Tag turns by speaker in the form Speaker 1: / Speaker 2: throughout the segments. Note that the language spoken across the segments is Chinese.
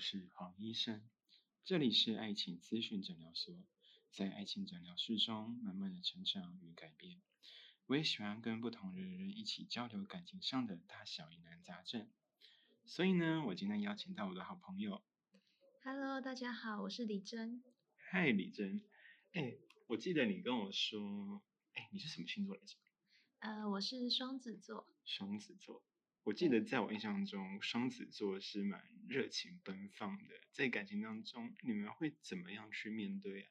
Speaker 1: 是黄医生，这里是爱情咨询诊疗所，在爱情诊疗室中慢慢的成长与改变。我也喜欢跟不同的人一起交流感情上的大小疑难杂症。所以呢，我今天邀请到我的好朋友。
Speaker 2: Hello，大家好，我是李珍。
Speaker 1: 嗨，李珍。哎，我记得你跟我说，哎，你是什么星座来着？
Speaker 2: 呃，我是双子座。
Speaker 1: 双子座。我记得在我印象中，双子座是蛮热情奔放的。在感情当中，你们会怎么样去面对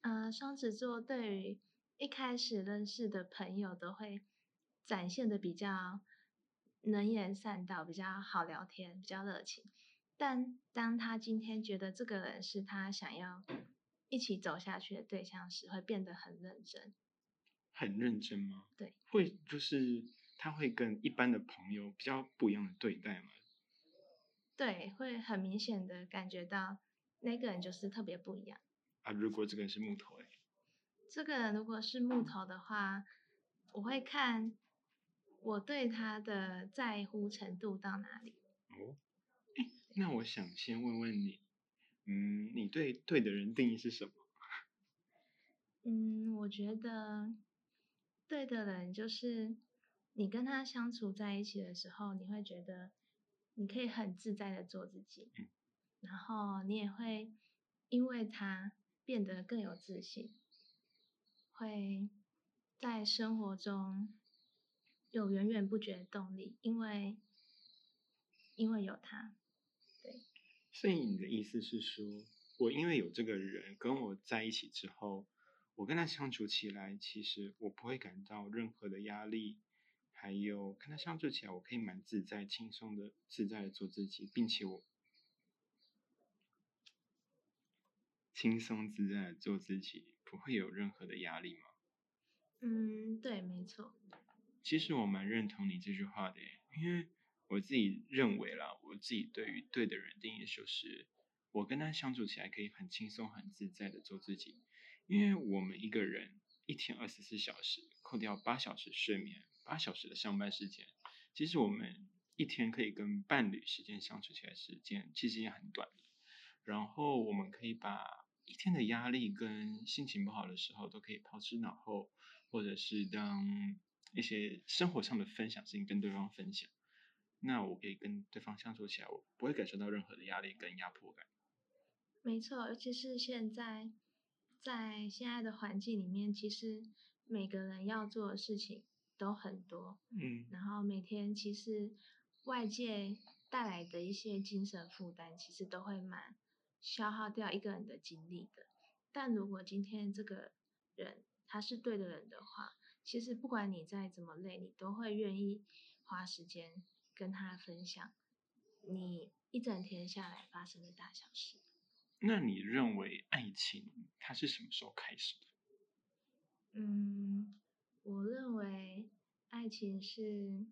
Speaker 1: 啊？
Speaker 2: 呃，双子座对于一开始认识的朋友，都会展现的比较。能言善道，比较好聊天，比较热情。但当他今天觉得这个人是他想要一起走下去的对象时，会变得很认真。
Speaker 1: 很认真吗？
Speaker 2: 对。
Speaker 1: 会就是他会跟一般的朋友比较不一样的对待吗？
Speaker 2: 对，会很明显的感觉到那个人就是特别不一样。
Speaker 1: 啊，如果这个人是木头哎？
Speaker 2: 这个人如果是木头的话，我会看。我对他的在乎程度到哪里？
Speaker 1: 哦，那我想先问问你，嗯，你对对的人定义是什么？
Speaker 2: 嗯，我觉得对的人就是你跟他相处在一起的时候，你会觉得你可以很自在的做自己，然后你也会因为他变得更有自信，会在生活中。有源源不绝的动力，因为因为有他，对。
Speaker 1: 所以你的意思是说，我因为有这个人跟我在一起之后，我跟他相处起来，其实我不会感到任何的压力，还有跟他相处起来，我可以蛮自在、轻松的、自在的做自己，并且我轻松自在的做自己，不会有任何的压力吗？
Speaker 2: 嗯，对，没错。
Speaker 1: 其实我蛮认同你这句话的，因为我自己认为啦，我自己对于对的人定义就是，我跟他相处起来可以很轻松、很自在的做自己。因为我们一个人一天二十四小时，扣掉八小时睡眠、八小时的上班时间，其实我们一天可以跟伴侣时间相处起来时间其实也很短。然后我们可以把一天的压力跟心情不好的时候都可以抛之脑后，或者是当。一些生活上的分享事情跟对方分享，那我可以跟对方相处起来，我不会感受到任何的压力跟压迫感。
Speaker 2: 没错，尤其是现在在现在的环境里面，其实每个人要做的事情都很多，
Speaker 1: 嗯，
Speaker 2: 然后每天其实外界带来的一些精神负担，其实都会蛮消耗掉一个人的精力的。但如果今天这个人他是对的人的话，其实不管你再怎么累，你都会愿意花时间跟他分享你一整天下来发生的大小事。
Speaker 1: 那你认为爱情它是什么时候开始的？
Speaker 2: 嗯，我认为爱情是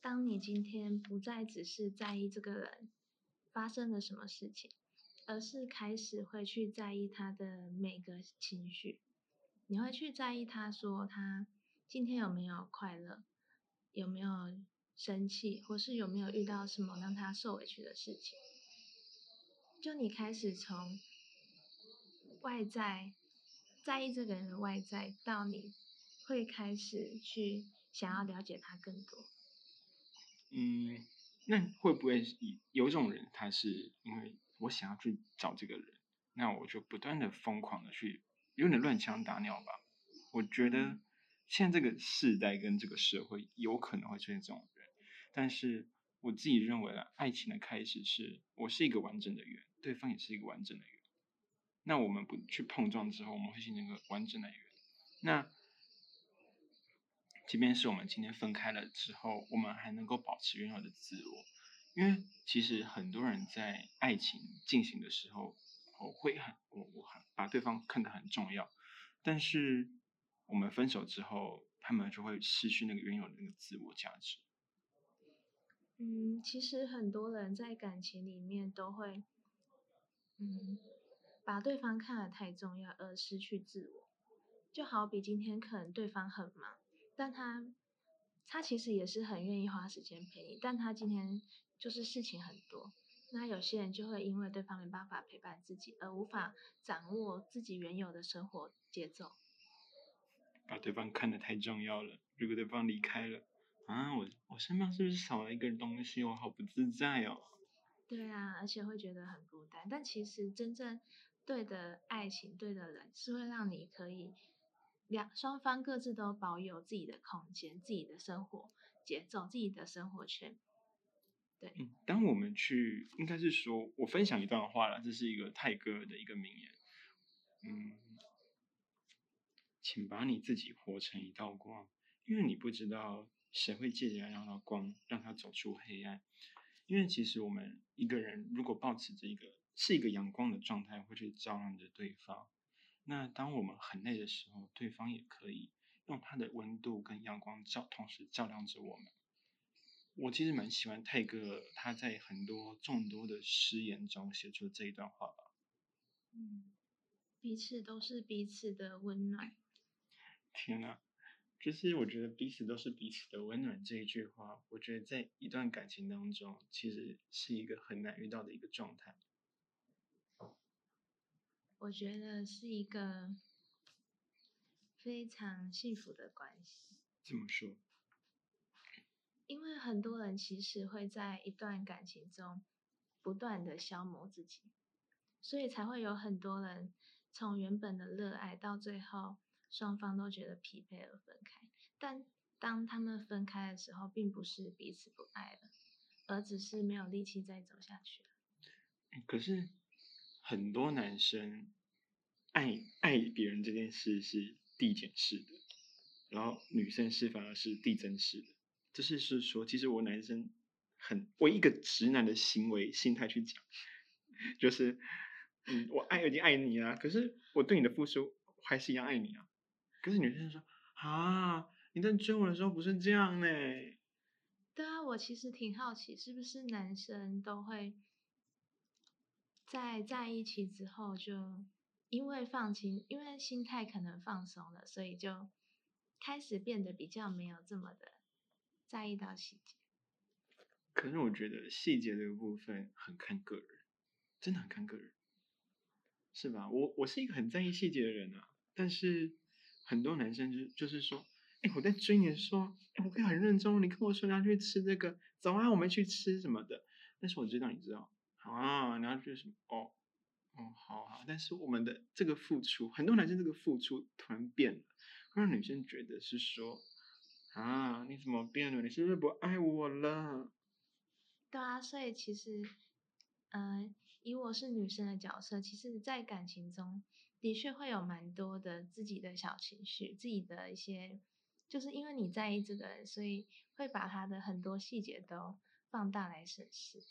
Speaker 2: 当你今天不再只是在意这个人发生了什么事情，而是开始会去在意他的每个情绪。你会去在意他说他今天有没有快乐，有没有生气，或是有没有遇到什么让他受委屈的事情？就你开始从外在在意这个人的外在，到你会开始去想要了解他更多。
Speaker 1: 嗯，那会不会有种人，他是因为我想要去找这个人，那我就不断的疯狂的去。有点乱枪打鸟吧，我觉得现在这个时代跟这个社会有可能会出现这种人，但是我自己认为啊，爱情的开始是我是一个完整的圆，对方也是一个完整的圆，那我们不去碰撞之后，我们会形成一个完整的圆。那即便是我们今天分开了之后，我们还能够保持原有的自我，因为其实很多人在爱情进行的时候。我会很我我很把对方看得很重要，但是我们分手之后，他们就会失去那个原有的那个自我价值。
Speaker 2: 嗯，其实很多人在感情里面都会，嗯，把对方看得太重要而失去自我。就好比今天可能对方很忙，但他他其实也是很愿意花时间陪你，但他今天就是事情很多。那有有些人就会因为对方没办法陪伴自己，而无法掌握自己原有的生活节奏。
Speaker 1: 把对方看得太重要了，如果对方离开了，啊，我我身上是不是少了一个东西？我好不自在哦。
Speaker 2: 对啊，而且会觉得很孤单。但其实真正对的爱情、对的人，是会让你可以两双方各自都保有自己的空间、自己的生活节奏、自己的生活圈。对，
Speaker 1: 嗯，当我们去，应该是说我分享一段话了，这是一个泰戈尔的一个名言，嗯，请把你自己活成一道光，因为你不知道谁会借着那道光让他走出黑暗。因为其实我们一个人如果保持着一个是一个阳光的状态，会去照亮着对方。那当我们很累的时候，对方也可以用他的温度跟阳光照，同时照亮着我们。我其实蛮喜欢泰戈尔他在很多众多的诗言中写出这一段话吧。
Speaker 2: 嗯，彼此都是彼此的温暖。
Speaker 1: 天哪！就是我觉得彼此都是彼此的温暖这一句话，我觉得在一段感情当中，其实是一个很难遇到的一个状态。
Speaker 2: 我觉得是一个非常幸福的关系。
Speaker 1: 怎么说？
Speaker 2: 因为很多人其实会在一段感情中不断的消磨自己，所以才会有很多人从原本的热爱到最后。双方都觉得疲惫而分开，但当他们分开的时候，并不是彼此不爱了，而只是没有力气再走下去了。
Speaker 1: 可是很多男生爱爱别人这件事是递减式的，然后女生是反而是递增式的。就是是说，其实我男生很我一个直男的行为心态去讲，就是嗯，我爱已经爱你啊，可是我对你的付出还是一样爱你啊。可是女生说啊，你在追我的时候不是这样呢？
Speaker 2: 对啊，我其实挺好奇，是不是男生都会在在一起之后，就因为放轻，因为心态可能放松了，所以就开始变得比较没有这么的在意到细节。
Speaker 1: 可是我觉得细节这个部分很看个人，真的很看个人，是吧？我我是一个很在意细节的人啊，但是。很多男生就就是说，哎，我在追你的时候，哎，我可以很认真，你跟我说你要去吃这个，走啊，我们去吃什么的。但是我知道你知道，啊，你要去什么？哦，哦，好好。但是我们的这个付出，很多男生这个付出突然变了，会让女生觉得是说，啊，你怎么变了？你是不是不爱我了？
Speaker 2: 对啊，所以其实，嗯，以我是女生的角色，其实，在感情中。的确会有蛮多的自己的小情绪，自己的一些，就是因为你在意这个人，所以会把他的很多细节都放大来审视。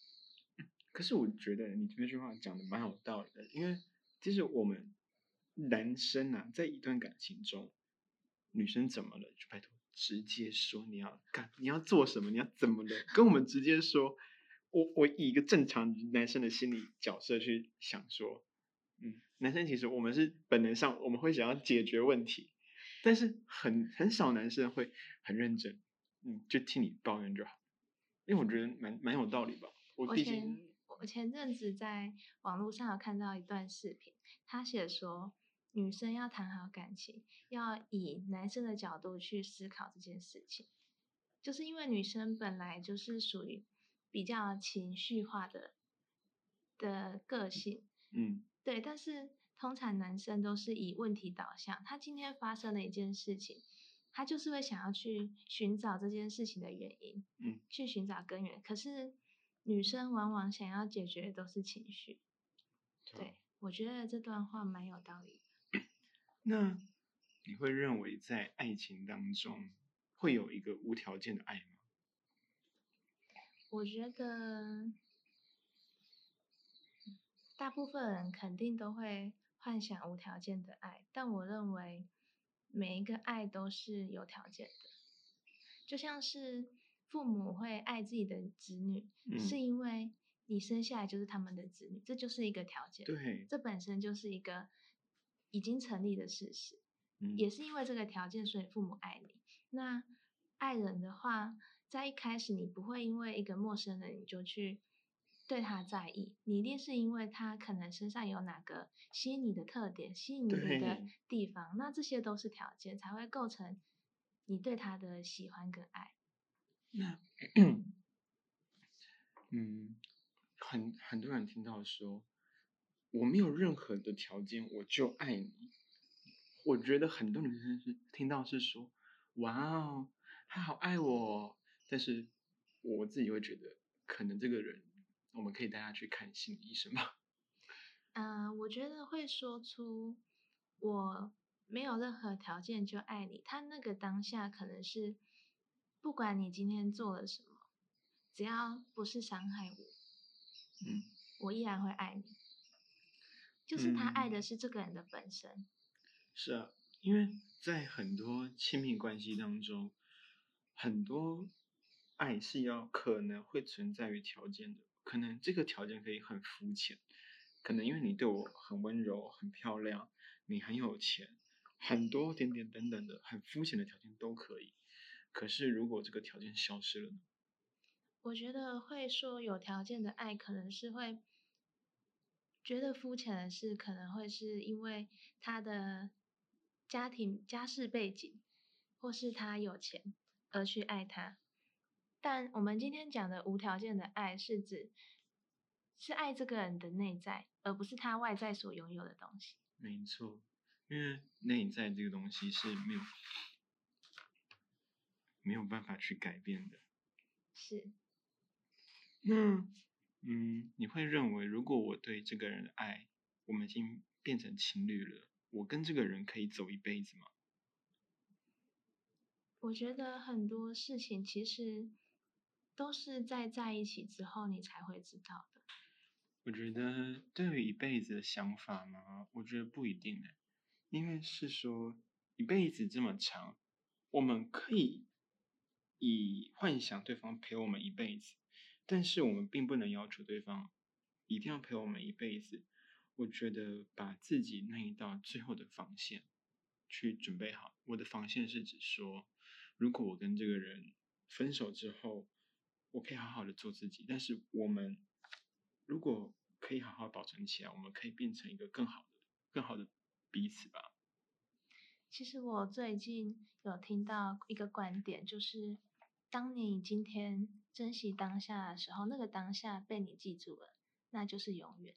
Speaker 1: 可是我觉得你这句话讲的蛮有道理的，因为其实我们男生啊，在一段感情中，女生怎么了，就拜托直接说你要干，你要做什么，你要怎么的，跟我们直接说。我我以一个正常男生的心理角色去想说。嗯，男生其实我们是本能上我们会想要解决问题，但是很很少男生会很认真，嗯，就听你抱怨就好，因为我觉得蛮蛮有道理吧。
Speaker 2: 我前我前阵子在网络上有看到一段视频，他写说女生要谈好感情，要以男生的角度去思考这件事情，就是因为女生本来就是属于比较情绪化的的个性，
Speaker 1: 嗯。
Speaker 2: 对，但是通常男生都是以问题导向。他今天发生了一件事情，他就是会想要去寻找这件事情的原因，
Speaker 1: 嗯，
Speaker 2: 去寻找根源。可是女生往往想要解决的都是情绪。对，我觉得这段话蛮有道理的。
Speaker 1: 那你会认为在爱情当中会有一个无条件的爱吗？
Speaker 2: 我觉得。大部分人肯定都会幻想无条件的爱，但我认为每一个爱都是有条件的。就像是父母会爱自己的子女，是因为你生下来就是他们的子女，这就是一个条件。
Speaker 1: 对，
Speaker 2: 这本身就是一个已经成立的事实。也是因为这个条件，所以父母爱你。那爱人的话，在一开始你不会因为一个陌生人你就去对他在意，你一定是因为他可能身上有哪个吸引你的特点，吸引你的地方，那这些都是条件，才会构成你对他的喜欢跟爱。
Speaker 1: 那，嗯，很很多人听到说，我没有任何的条件，我就爱你。我觉得很多女生是听到是说，哇哦，他好爱我哦，但是我自己会觉得，可能这个人，我们可以带他去看心理医生吧？
Speaker 2: 嗯、我觉得会说出我没有任何条件就爱你，他那个当下可能是不管你今天做了什么，只要不是伤害我，
Speaker 1: 嗯，
Speaker 2: 我依然会爱你。就是他爱
Speaker 1: 嗯
Speaker 2: 的是这个人的本身。
Speaker 1: 是啊，因为在很多亲密关系当中，很多爱是要可能会存在于条件的，可能这个条件可以很肤浅，可能因为你对我很温柔、很漂亮，你很有钱，很多点点等等的很肤浅的条件都可以。可是如果这个条件消失了呢？
Speaker 2: 我觉得会说有条件的爱，可能是会觉得肤浅的是，可能会是因为他的家庭家世背景，或是他有钱而去爱他。但我们今天讲的无条件的爱，是指是爱这个人的内在，而不是他外在所拥有的东西。
Speaker 1: 没错，因为内在这个东西是没有没有办法去改变的。
Speaker 2: 是，
Speaker 1: 那，嗯，你会认为，如果我对这个人的爱，我们已经变成情侣了，我跟这个人可以走一辈子吗？
Speaker 2: 我觉得很多事情其实都是在在一起之后你才会知道的。
Speaker 1: 我觉得对于一辈子的想法嘛，我觉得不一定呢，因为是说一辈子这么长，我们可以以幻想对方陪我们一辈子，但是我们并不能要求对方一定要陪我们一辈子。我觉得把自己那一道最后的防线去准备好。我的防线是指说，如果我跟这个人分手之后，我可以好好的做自己，但是我们如果可以好好保存起来，我们可以变成一个更好的、更好的彼此吧。
Speaker 2: 其实我最近有听到一个观点，就是当你今天珍惜当下的时候，那个当下被你记住了，那就是永远。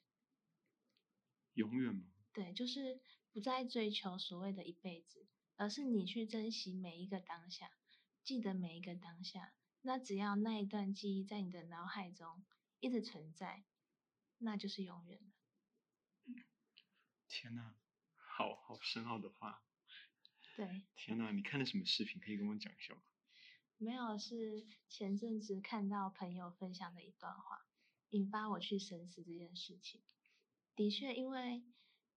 Speaker 1: 永远吗？
Speaker 2: 对，就是不再追求所谓的一辈子，而是你去珍惜每一个当下，记得每一个当下。那只要那一段记忆在你的脑海中一直存在，那就是永远了。
Speaker 1: 天呐，好好深奥的话。
Speaker 2: 对，
Speaker 1: 天呐，你看了什么视频？可以跟我讲一下吗？
Speaker 2: 没有是前阵子看到朋友分享的一段话，引发我去深思这件事情。的确，因为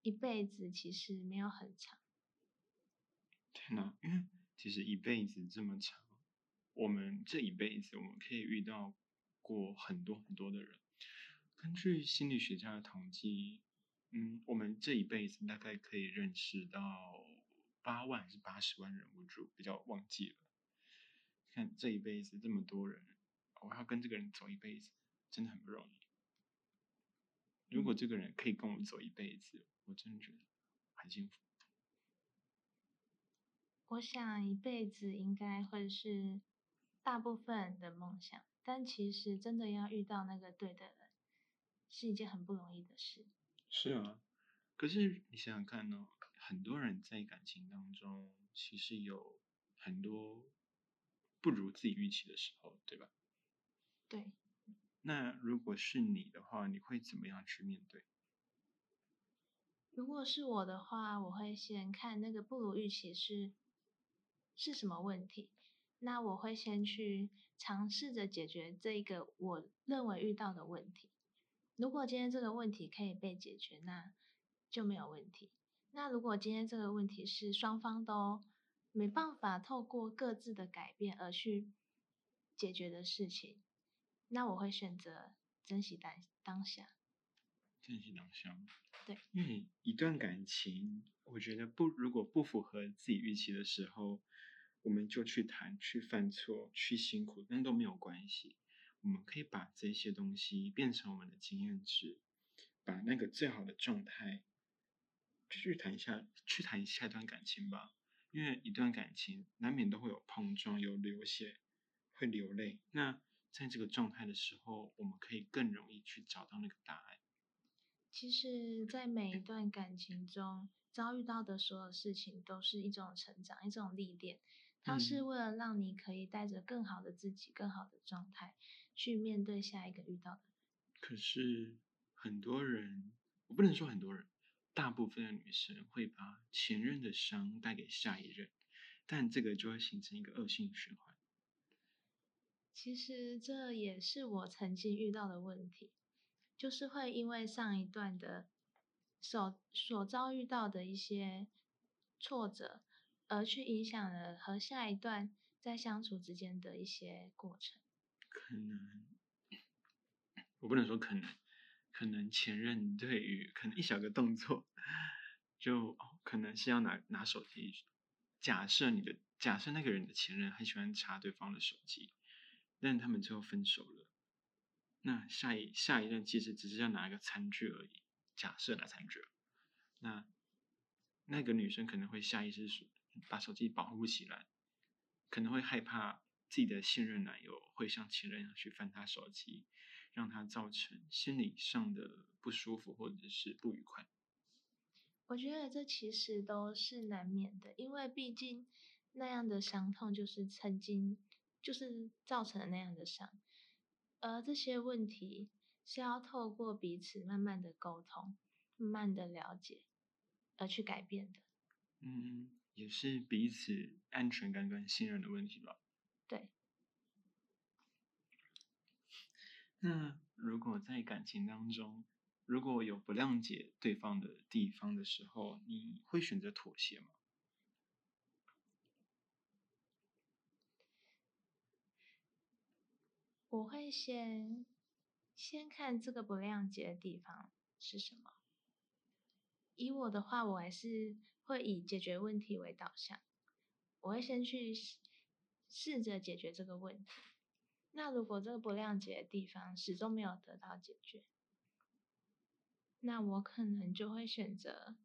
Speaker 2: 一辈子其实没有很长，
Speaker 1: 天呐，因为其实一辈子这么长，我们这一辈子我们可以遇到过很多很多的人。根据心理学家的统计，嗯，我们这一辈子大概可以认识到八万还是八十万人，我就比较忘记了。看这一辈子这么多人，我要跟这个人走一辈子，真的很不容易。如果这个人可以跟我走一辈子，我真的觉得很幸福。
Speaker 2: 我想一辈子应该会是大部分人的梦想，但其实真的要遇到那个对的人，是一件很不容易的事。
Speaker 1: 是啊，可是你想想看呢，很多人在感情当中其实有很多不如自己预期的时候，对吧？
Speaker 2: 对，
Speaker 1: 那如果是你的话，你会怎么样去面对？
Speaker 2: 如果是我的话，我会先看那个不如预期是是什么问题，那我会先去尝试着解决这一个我认为遇到的问题。如果今天这个问题可以被解决，那就没有问题。那如果今天这个问题是双方都没办法透过各自的改变而去解决的事情，那我会选择珍惜当当下。
Speaker 1: 珍惜当下。
Speaker 2: 对，
Speaker 1: 因为一段感情，我觉得不如果不符合自己预期的时候，我们就去谈、去犯错、去辛苦，那都没有关系。我们可以把这些东西变成我们的经验值，把那个最好的状态去谈一下，去谈下一段感情吧。因为一段感情难免都会有碰撞，有流血，会流泪。那在这个状态的时候，我们可以更容易去找到那个答案。
Speaker 2: 其实，在每一段感情中遭遇到的所有事情，都是一种成长，一种历练。它是为了让你可以带着更好的自己、更好的状态去面对下一个遇到的人。
Speaker 1: 可是很多人，我不能说很多人。大部分的女生会把前任的伤带给下一任，但这个就会形成一个恶性循环。
Speaker 2: 其实这也是我曾经遇到的问题，就是会因为上一段的所所遭遇到的一些挫折，而去影响了和下一段在相处之间的一些过程。
Speaker 1: 可能，我不能说可能。可能前任对于可能一小个动作，就可能是要拿拿手机。假设你的假设那个人的前任很喜欢查对方的手机，但他们最后分手了。那下一下一任其实只是要拿一个餐具而已。假设拿餐具，那那个女生可能会下意识把手机保护起来，可能会害怕自己的现任男友会像前任一样去翻她手机。让他造成心理上的不舒服或者是不愉快。
Speaker 2: 我觉得这其实都是难免的，因为毕竟那样的伤痛就是曾经就是造成了那样的伤，而这些问题是要透过彼此慢慢的沟通、慢慢的了解而去改变的。
Speaker 1: 嗯，也是彼此安全感跟信任的问题吧。
Speaker 2: 对。
Speaker 1: 那如果在感情当中，如果有不谅解对方的地方的时候，你会选择妥协吗？
Speaker 2: 我会先先看这个不谅解的地方是什么。以我的话，我还是会以解决问题为导向，我会先去试着解决这个问题。那如果这个不谅解的地方始终没有得到解决，那我可能就会选择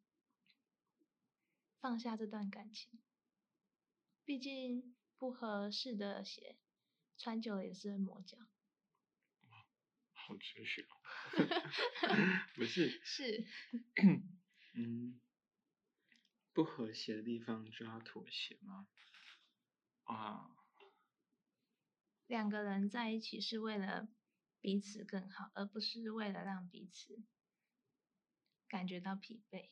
Speaker 2: 放下这段感情。毕竟不合适的鞋穿久了也是会磨脚。
Speaker 1: 好哲学哦！不是
Speaker 2: 是，
Speaker 1: 嗯，不和谐的地方就要妥协吗？啊。
Speaker 2: 两个人在一起是为了彼此更好，而不是为了让彼此感觉到疲惫。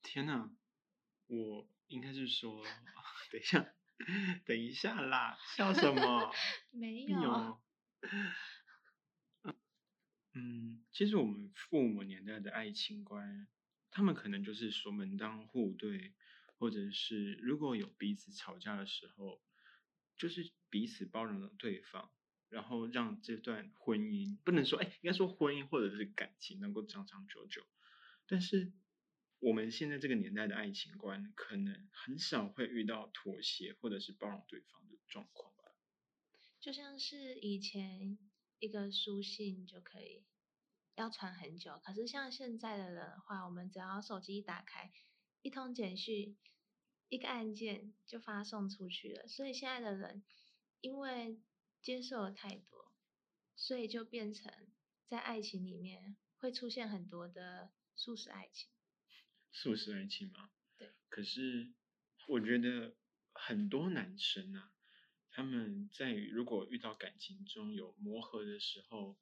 Speaker 1: 天哪，我应该是说，等一下，等一下啦，笑什么？
Speaker 2: 没有。
Speaker 1: 嗯，其实我们父母年代的爱情观，他们可能就是说门当户对，或者是如果有彼此吵架的时候。就是彼此包容了对方，然后让这段婚姻不能说哎，应该说婚姻或者是感情能够长长久久。但是我们现在这个年代的爱情观，可能很少会遇到妥协或者是包容对方的状况吧。
Speaker 2: 就像是以前一个书信就可以要传很久，可是像现在的人的话，我们只要手机一打开，一通简讯。一个按键就发送出去了，所以现在的人因为接受了太多，所以就变成在爱情里面会出现很多的素食爱情。
Speaker 1: 素食爱情吗？
Speaker 2: 对。
Speaker 1: 可是我觉得很多男生啊，他们在如果遇到感情中有磨合的时候，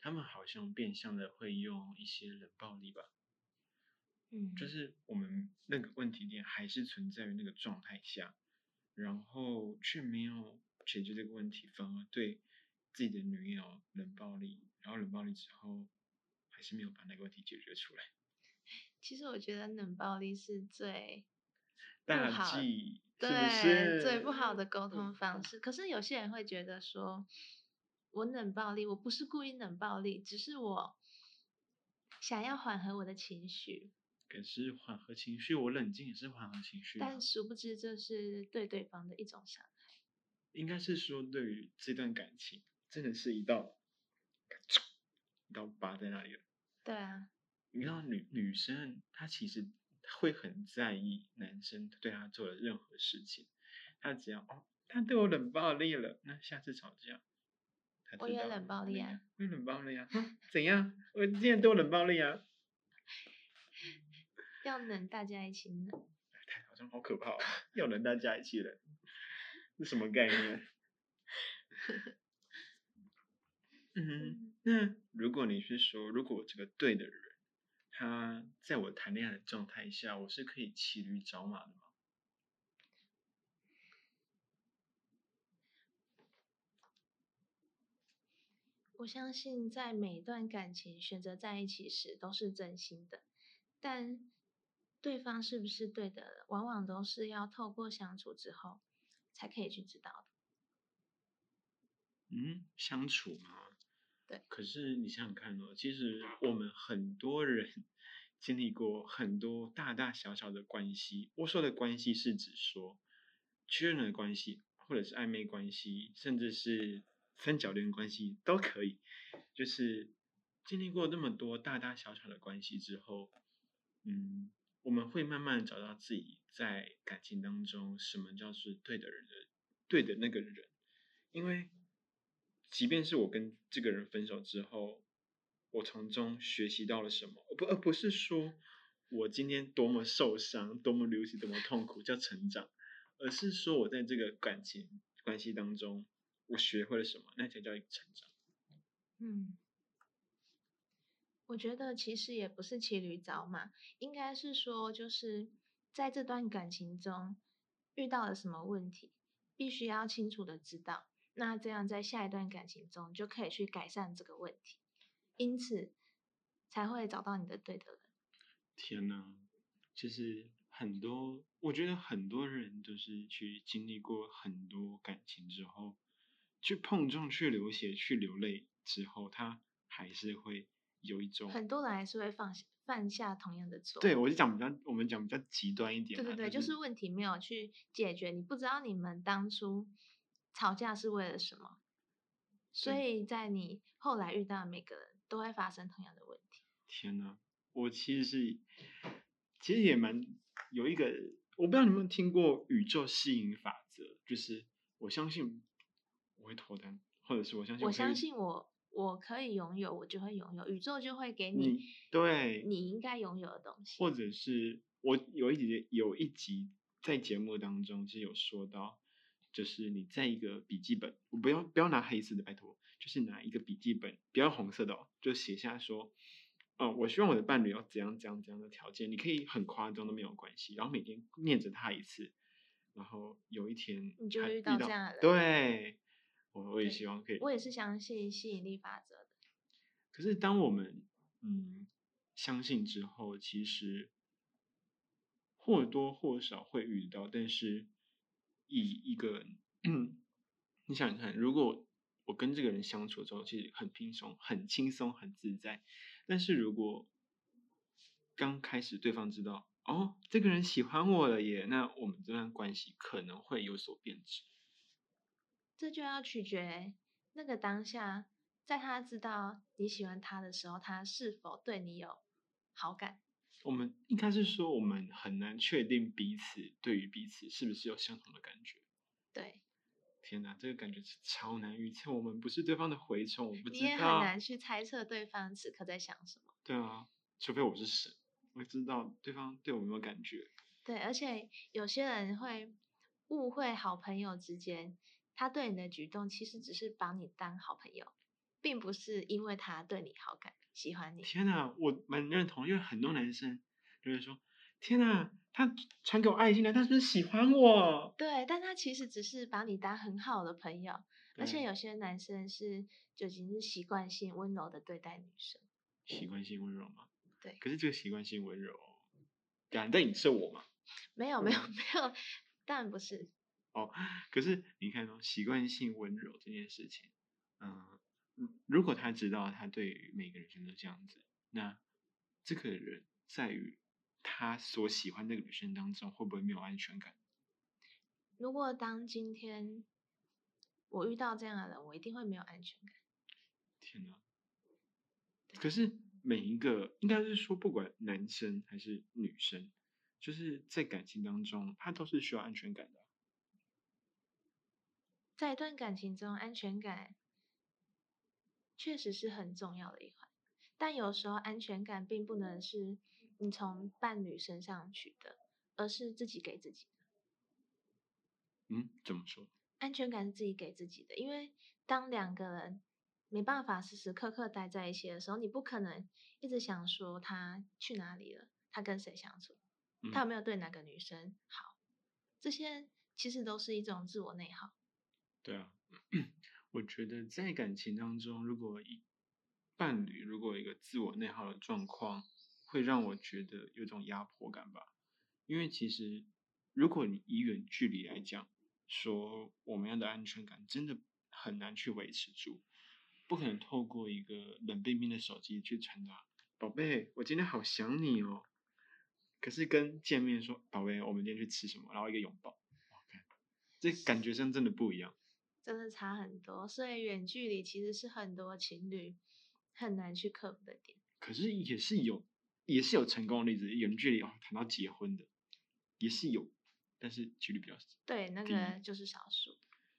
Speaker 1: 他们好像变相的会用一些冷暴力吧。
Speaker 2: 嗯，
Speaker 1: 就是我们那个问题点还是存在于那个状态下，然后却没有解决这个问题，反而对自己的女友冷暴力，然后冷暴力之后还是没有把那个问题解决出来。
Speaker 2: 其实我觉得冷暴力是最
Speaker 1: 大
Speaker 2: 好，
Speaker 1: 对，
Speaker 2: 最不好的沟通方式。可是有些人会觉得说，我冷暴力，我不是故意冷暴力，只是我想要缓和我的情绪。
Speaker 1: 可是缓和情绪，我冷静也是缓和情绪。
Speaker 2: 但殊不知，这是对对方的一种伤害。
Speaker 1: 应该是说，对于这段感情，真的是一道，一道疤在那里了。
Speaker 2: 对啊，
Speaker 1: 你知道女女生她其实会很在意男生对她做的任何事情，她只要哦，他对我冷暴力了，那下次吵架，
Speaker 2: 我也冷暴力啊，
Speaker 1: 我也冷暴力啊，哼怎样？我今天对我冷暴力啊，
Speaker 2: 要冷大家一起冷。
Speaker 1: 太好像好可怕哦，要冷大家一起冷，是什么概念？嗯，那如果你是说，如果我这个对的人，他在我谈恋爱的状态下，我是可以骑驴找马的吗？
Speaker 2: 我相信在每一段感情选择在一起时都是真心的，但对方是不是对的，往往都是要透过相处之后才可以去知道的。
Speaker 1: 嗯，相处吗？
Speaker 2: 对。
Speaker 1: 可是你想想看哦，其实我们很多人经历过很多大大小小的关系。我说的关系是指说确认的关系，或者是暧昧关系，甚至是三角恋关系都可以。就是经历过那么多大大小小的关系之后，嗯，我们会慢慢找到自己在感情当中什么叫做对的人的对的那个人，因为。即便是我跟这个人分手之后，我从中学习到了什么？不，而不是说我今天多么受伤、多么流血、多么痛苦叫成长，而是说我在这个感情关系当中，我学会了什么，那才叫成长。
Speaker 2: 嗯，我觉得其实也不是骑驴找马，应该是说就是在这段感情中遇到了什么问题，必须要清楚的知道。那这样在下一段感情中就可以去改善这个问题，因此才会找到你的对的人。
Speaker 1: 天呐，其实很多，我觉得很多人都是去经历过很多感情之后，去碰撞、去流血、去流泪之后，他还是会有一种
Speaker 2: 很多人还是会放犯下同样的错。
Speaker 1: 对，我就讲比较，我们讲比较极端一点。
Speaker 2: 对对对，就是问题没有去解决，你不知道你们当初。吵架是为了什么？所以在你后来遇到的每个人都会发生同样的问题。
Speaker 1: 天哪，我其实是，其实也蛮有一个，我不知道你有没有听过宇宙吸引法则，就是我相信我会脱单，或者是我相信
Speaker 2: 我相信我我可以拥有，我就会拥有，宇宙就会给
Speaker 1: 你对
Speaker 2: 你应该拥有的东西。
Speaker 1: 或者是我有一集有一集在节目当中是有说到。就是你在一个笔记本，我不要不要拿黑色的，拜托，就是拿一个笔记本，不要红色的哦，就写下说，哦，我希望我的伴侣要怎样怎样怎样的条件，你可以很夸张都没有关系，然后每天念着他一次，然后有一天
Speaker 2: 你就遇到这样的人，
Speaker 1: 对，我我也希望可以，
Speaker 2: 我也是相信吸引力法则的。
Speaker 1: 可是当我们嗯相信之后，其实或多或少会遇到，但是。以一个，你想想看，如果我跟这个人相处之后，其实很轻松、很轻松、很自在。但是如果刚开始对方知道，哦，这个人喜欢我了耶，那我们这段关系可能会有所变质。
Speaker 2: 这就要取决那个当下，在他知道你喜欢他的时候，他是否对你有好感。
Speaker 1: 我们应该是说，我们很难确定彼此对于彼此是不是有相同的感觉。
Speaker 2: 对。
Speaker 1: 天哪，这个感觉是超难预测。我们不是对方的蛔虫，我不知道。
Speaker 2: 你也很难去猜测对方此刻在想什么。
Speaker 1: 对啊，除非我是神，我知道对方对我有没有感觉。
Speaker 2: 对，而且有些人会误会好朋友之间，他对你的举动其实只是把你当好朋友，并不是因为他对你好感。喜欢你，
Speaker 1: 天哪，我蛮认同，因为很多男生就会说，天哪，他传给我爱心了，他是不是喜欢我？
Speaker 2: 对，但他其实只是把你当很好的朋友，而且有些男生是就已经是习惯性温柔的对待女生，
Speaker 1: 习惯性温柔吗？
Speaker 2: 对，
Speaker 1: 可是这个习惯性温柔，敢在影射我吗？
Speaker 2: 没有，没有，没有，当然不是。
Speaker 1: 哦，可是你看哦，习惯性温柔这件事情，嗯。如果他知道他对每个女生都这样子，那这个人在于他所喜欢那个女生当中会不会没有安全感？
Speaker 2: 如果当今天我遇到这样的人，我一定会没有安全感。
Speaker 1: 天哪！可是每一个应该是说，不管男生还是女生，就是在感情当中，他都是需要安全感的。
Speaker 2: 在一段感情中，安全感确实是很重要的一环，但有时候安全感并不能是你从伴侣身上取得，而是自己给自己的。
Speaker 1: 嗯，怎么说？
Speaker 2: 安全感是自己给自己的，因为当两个人没办法时时刻刻待在一起的时候，你不可能一直想说他去哪里了，他跟谁相处，他有没有对哪个女生好，这些其实都是一种自我内耗。
Speaker 1: 对啊，我觉得在感情当中，如果一伴侣如果一个自我内耗的状况，会让我觉得有种压迫感吧。因为其实如果你以远距离来讲，说我们要的安全感真的很难去维持住，不可能透过一个冷冰冰的手机去传达，宝贝，我今天好想你哦。可是跟见面说，宝贝，我们今天去吃什么，然后一个拥抱，这感觉上真的不一样。
Speaker 2: 真的差很多，所以远距离其实是很多情侣很难去克服的点。
Speaker 1: 可是也是有，也是有成功的例子，远距离哦谈到结婚的也是有，但是几率比较少。
Speaker 2: 对，那个就是少数。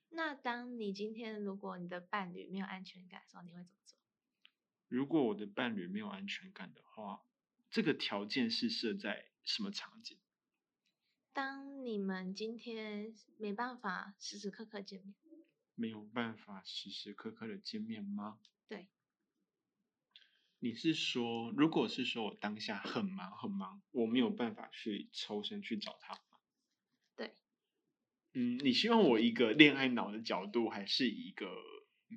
Speaker 2: 那当你今天如果你的伴侣没有安全感的时候，你会怎么做？
Speaker 1: 如果我的伴侣没有安全感的话，这个条件是设在什么场景？
Speaker 2: 当你们今天没办法时时刻刻见面。
Speaker 1: 没有办法时时刻刻的见面吗？
Speaker 2: 对。
Speaker 1: 你是说，如果是说我当下很忙很忙，我没有办法去抽身去找他吗？
Speaker 2: 对。
Speaker 1: 嗯，你希望我一个恋爱脑的角度，还是一个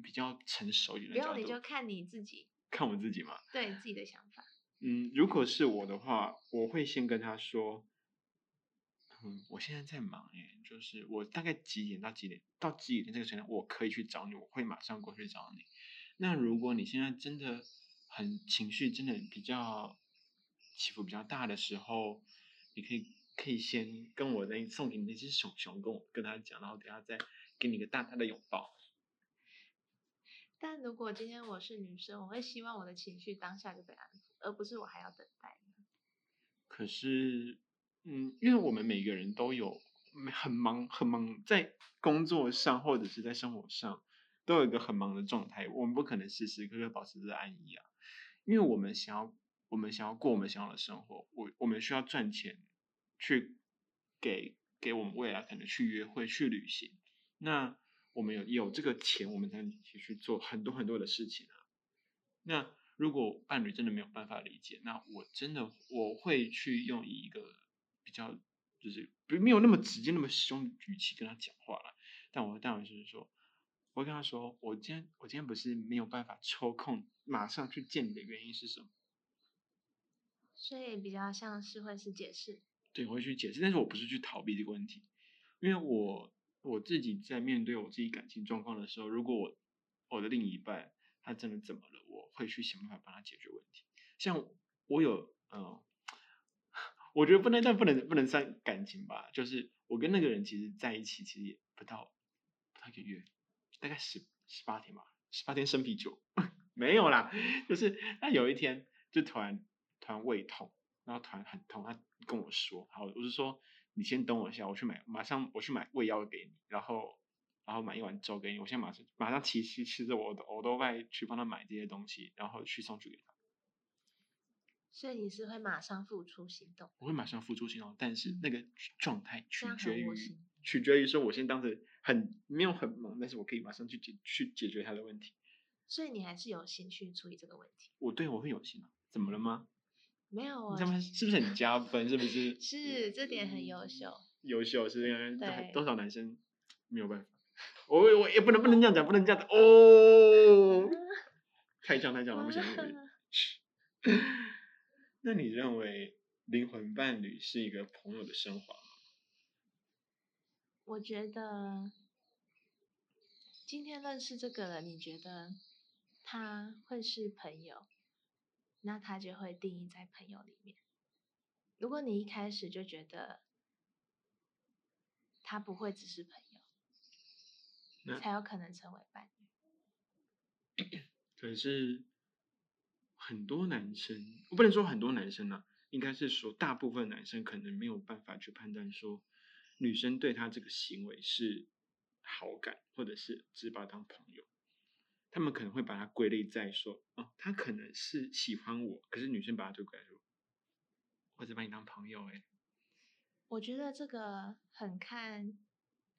Speaker 1: 比较成熟一点的角度？
Speaker 2: 不用，你就看你自己。
Speaker 1: 看我自己嘛？
Speaker 2: 对自己的想法。
Speaker 1: 嗯，如果是我的话，我会先跟他说。嗯，我现在在忙耶，就是我大概几点到几点到几点这个时间，我可以去找你，我会马上过去找你。那如果你现在真的很情绪，真的比较起伏比较大的时候，你可以可以先跟我那送给你那只熊熊，跟我跟他讲，然后等下再给你一个大大的拥抱。
Speaker 2: 但如果今天我是女生，我会希望我的情绪当下就被安抚，而不是我还要等待。
Speaker 1: 可是。嗯，因为我们每个人都有很忙很忙，在工作上或者是在生活上，都有一个很忙的状态。我们不可能时时刻刻保持着安逸啊，因为我们想要，我们想要过我们想要的生活。我我们需要赚钱，去给给我们未来可能去约会、去旅行。那我们有有这个钱，我们才能去做很多很多的事情啊。那如果伴侣真的没有办法理解，那我真的我会去用一个。比较就是不没有那么直接那么凶的语气跟他讲话了，但我当然就是说，我会跟他说，我今天我今天不是没有办法抽空马上去见你的原因是什么？
Speaker 2: 所以比较像是会是解释。
Speaker 1: 对，我会去解释，但是我不是去逃避这个问题，因为我我自己在面对我自己感情状况的时候，如果我我的另一半他真的怎么了，我会去想办法帮他解决问题。像我有嗯。我觉得不能，但不能不能算感情吧。就是我跟那个人其实在一起，其实也不到不到一个月，大概十十八天吧，十八天生啤酒 没有啦。就是他有一天就突然突然胃痛，然后突然很痛，他跟我说，然后我就说你先等我一下，我去买，马上我去买胃药给你，然后然后买一碗粥给你，我现在马上马上骑骑骑着我的我都外去帮他买这些东西，然后去送去给他。
Speaker 2: 所以你是会马上付出行动？
Speaker 1: 我会马上付出行动，但是那个状态取决于取决于说，我先当着很没有很忙，但是我可以马上去解去解决他的问题。
Speaker 2: 所以你还是有心去处理这个问题？
Speaker 1: 我对我会有心啊？怎么了吗？
Speaker 2: 没有啊？
Speaker 1: 是不是很加分？是不是？
Speaker 2: 是这点很优秀。
Speaker 1: 优秀是因为多少男生没有办法？我我也不能不能这样讲，不能这样子哦。太强太强了，不行。那你认为灵魂伴侣是一个朋友的升华吗？
Speaker 2: 我觉得今天认识这个人，你觉得他会是朋友，那他就会定义在朋友里面。如果你一开始就觉得他不会只是朋友，才有可能成为伴侣。
Speaker 1: 可是很多男生，我不能说很多男生啊，应该是说大部分男生可能没有办法去判断说女生对他这个行为是好感，或者是只把他当朋友。他们可能会把它归类在说，哦，他可能是喜欢我，可是女生把他推过来说，我只把你当朋友哎。
Speaker 2: 我觉得这个很看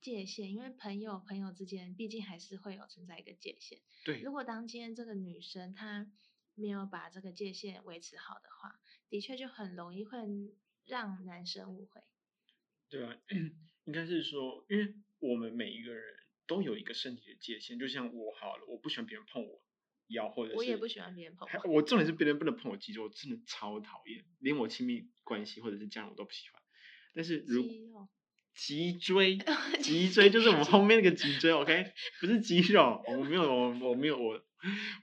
Speaker 2: 界限，因为朋友朋友之间毕竟还是会有存在一个界限。
Speaker 1: 对，
Speaker 2: 如果当今天这个女生她没有把这个界限维持好的话，的确就很容易会让男生误会。
Speaker 1: 对啊，应该是说，因为我们每一个人都有一个身体的界限，就像我好了，我不喜欢别人碰我腰，或者是
Speaker 2: 我也不喜欢别人碰我。
Speaker 1: 我重点是别人不能碰我肌肉，我真的超讨厌，连我亲密关系或者是家人我都不喜欢。但是如脊椎，脊椎就是我们后面那个脊椎，OK，不是肌肉，我没有，我我没有，我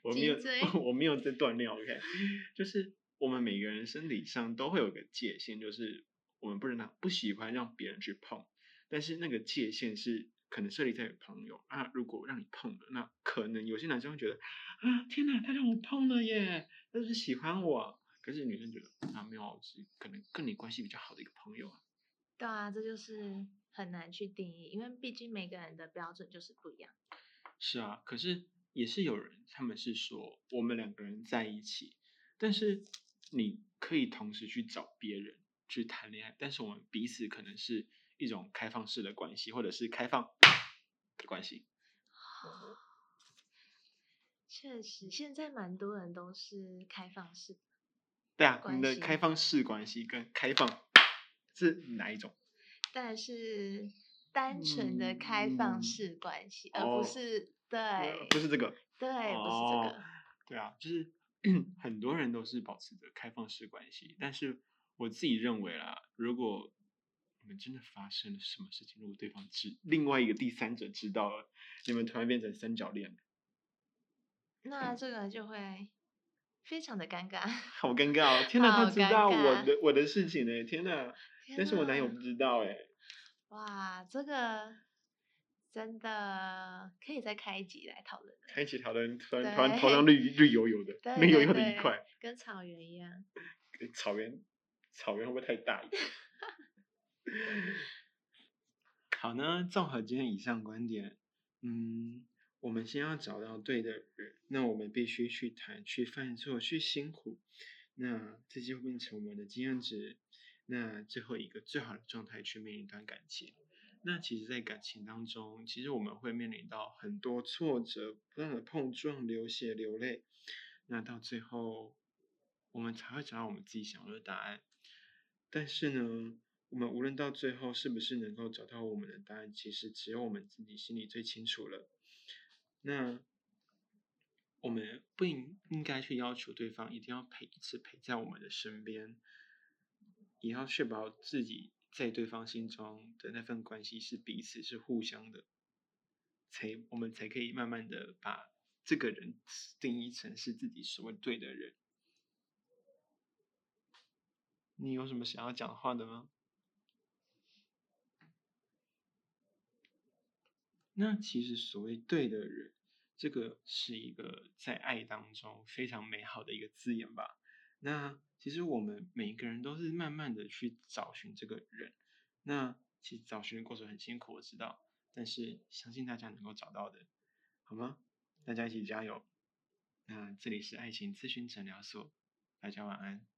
Speaker 1: 我没有，我没有在锻炼，OK，就是我们每个人生理上都会有个界限，就是我们不能让不喜欢让别人去碰，但是那个界限是可能设立在朋友啊，如果让你碰了，那可能有些男生会觉得啊，天哪，他让我碰了耶，他是喜欢我，可是女生觉得啊，没有，是可能跟你关系比较好的一个朋友啊。
Speaker 2: 对啊，这就是很难去定义，因为毕竟每个人的标准就是不一样。
Speaker 1: 是啊，可是也是有人，他们是说我们两个人在一起，但是你可以同时去找别人去谈恋爱，但是我们彼此可能是一种开放式的关系，或者是开放的关系。
Speaker 2: 确实，现在蛮多人都是开放式。
Speaker 1: 对啊，你的开放式关系跟开放。是哪一种？
Speaker 2: 当然是单纯的开放式关系，而不是对，
Speaker 1: 不是这个，
Speaker 2: 对，不是这个，
Speaker 1: 对啊，就是 很多人都是保持着开放式关系，但是我自己认为啦，如果你们真的发生了什么事情，如果对方知另外一个第三者知道了，你们突然变成三角恋，
Speaker 2: 那这个就会。非常的尴尬，
Speaker 1: 好尴尬哦！天哪，他知道我的我的事情呢，天哪！但是我男友不知道哎。
Speaker 2: 哇，这个真的可以再开一集来讨论。
Speaker 1: 开一集讨论，突然突然头上绿 绿油油的，绿油油的一块，
Speaker 2: 跟草原一样。
Speaker 1: 草原，草原会不会太大一点？好呢，综合今天以上观点，嗯。我们先要找到对的人，那我们必须去谈、去犯错、去辛苦，那这就会变成我们的经验值。那最后一个最好的状态去面临一段感情。那其实，在感情当中，其实我们会面临到很多挫折、不断的碰撞、流血、流泪。那到最后，我们才会找到我们自己想要的答案。但是呢，我们无论到最后是不是能够找到我们的答案，其实只有我们自己心里最清楚了。那我们不应应该去要求对方一定要陪一直陪在我们的身边，也要确保自己在对方心中的那份关系是彼此是互相的，才我们才可以慢慢的把这个人定义成是自己所谓对的人。你有什么想要讲话的吗？那其实所谓对的人，这个是一个在爱当中非常美好的一个字眼吧。那其实我们每一个人都是慢慢的去找寻这个人。那其实找寻的过程很辛苦，我知道，但是相信大家能够找到的，好吗？大家一起加油。那这里是爱情咨询诊疗所，大家晚安。